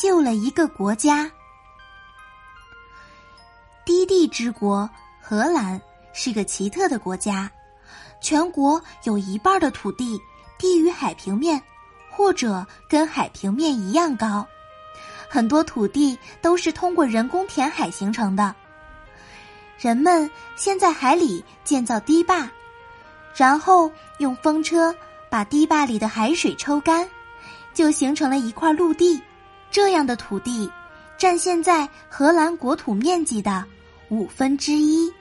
救了一个国家。低地之国荷兰是个奇特的国家，全国有一半的土地低于海平面，或者跟海平面一样高。很多土地都是通过人工填海形成的。人们先在海里建造堤坝，然后用风车把堤坝里的海水抽干，就形成了一块陆地。这样的土地占现在荷兰国土面积的五分之一。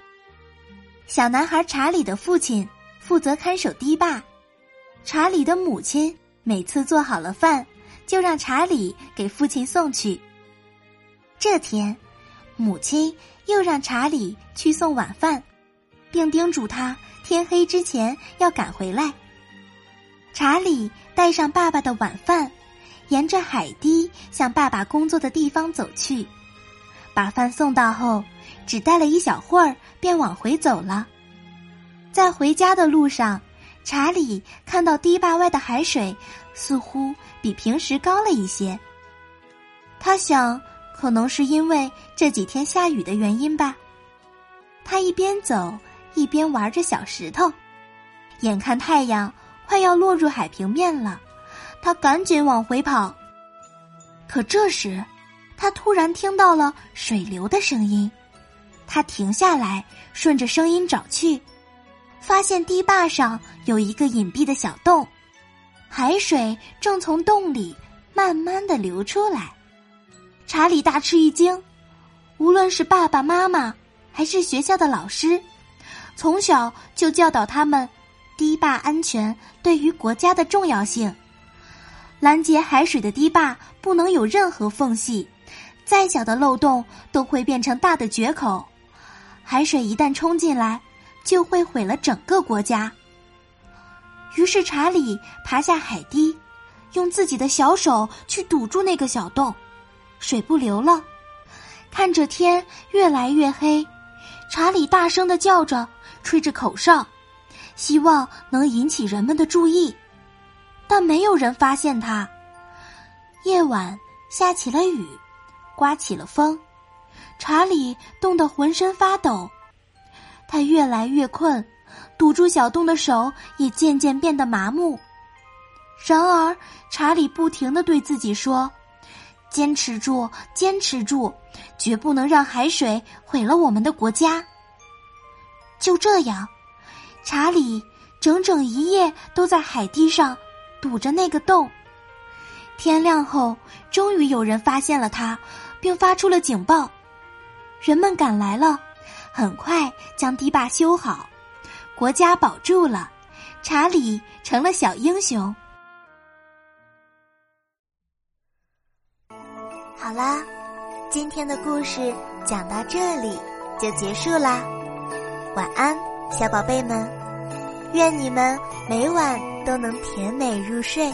小男孩查理的父亲负责看守堤坝，查理的母亲每次做好了饭，就让查理给父亲送去。这天，母亲又让查理去送晚饭，并叮嘱他天黑之前要赶回来。查理带上爸爸的晚饭。沿着海堤向爸爸工作的地方走去，把饭送到后，只待了一小会儿，便往回走了。在回家的路上，查理看到堤坝外的海水似乎比平时高了一些。他想，可能是因为这几天下雨的原因吧。他一边走一边玩着小石头，眼看太阳快要落入海平面了。他赶紧往回跑，可这时，他突然听到了水流的声音。他停下来，顺着声音找去，发现堤坝上有一个隐蔽的小洞，海水正从洞里慢慢的流出来。查理大吃一惊，无论是爸爸妈妈，还是学校的老师，从小就教导他们，堤坝安全对于国家的重要性。拦截海水的堤坝不能有任何缝隙，再小的漏洞都会变成大的决口。海水一旦冲进来，就会毁了整个国家。于是查理爬下海堤，用自己的小手去堵住那个小洞，水不流了。看着天越来越黑，查理大声的叫着，吹着口哨，希望能引起人们的注意。但没有人发现他。夜晚下起了雨，刮起了风，查理冻得浑身发抖。他越来越困，堵住小洞的手也渐渐变得麻木。然而，查理不停的对自己说：“坚持住，坚持住，绝不能让海水毁了我们的国家。”就这样，查理整整一夜都在海堤上。堵着那个洞。天亮后，终于有人发现了他，并发出了警报。人们赶来了，很快将堤坝修好，国家保住了，查理成了小英雄。好啦，今天的故事讲到这里就结束啦，晚安，小宝贝们，愿你们每晚。都能甜美入睡。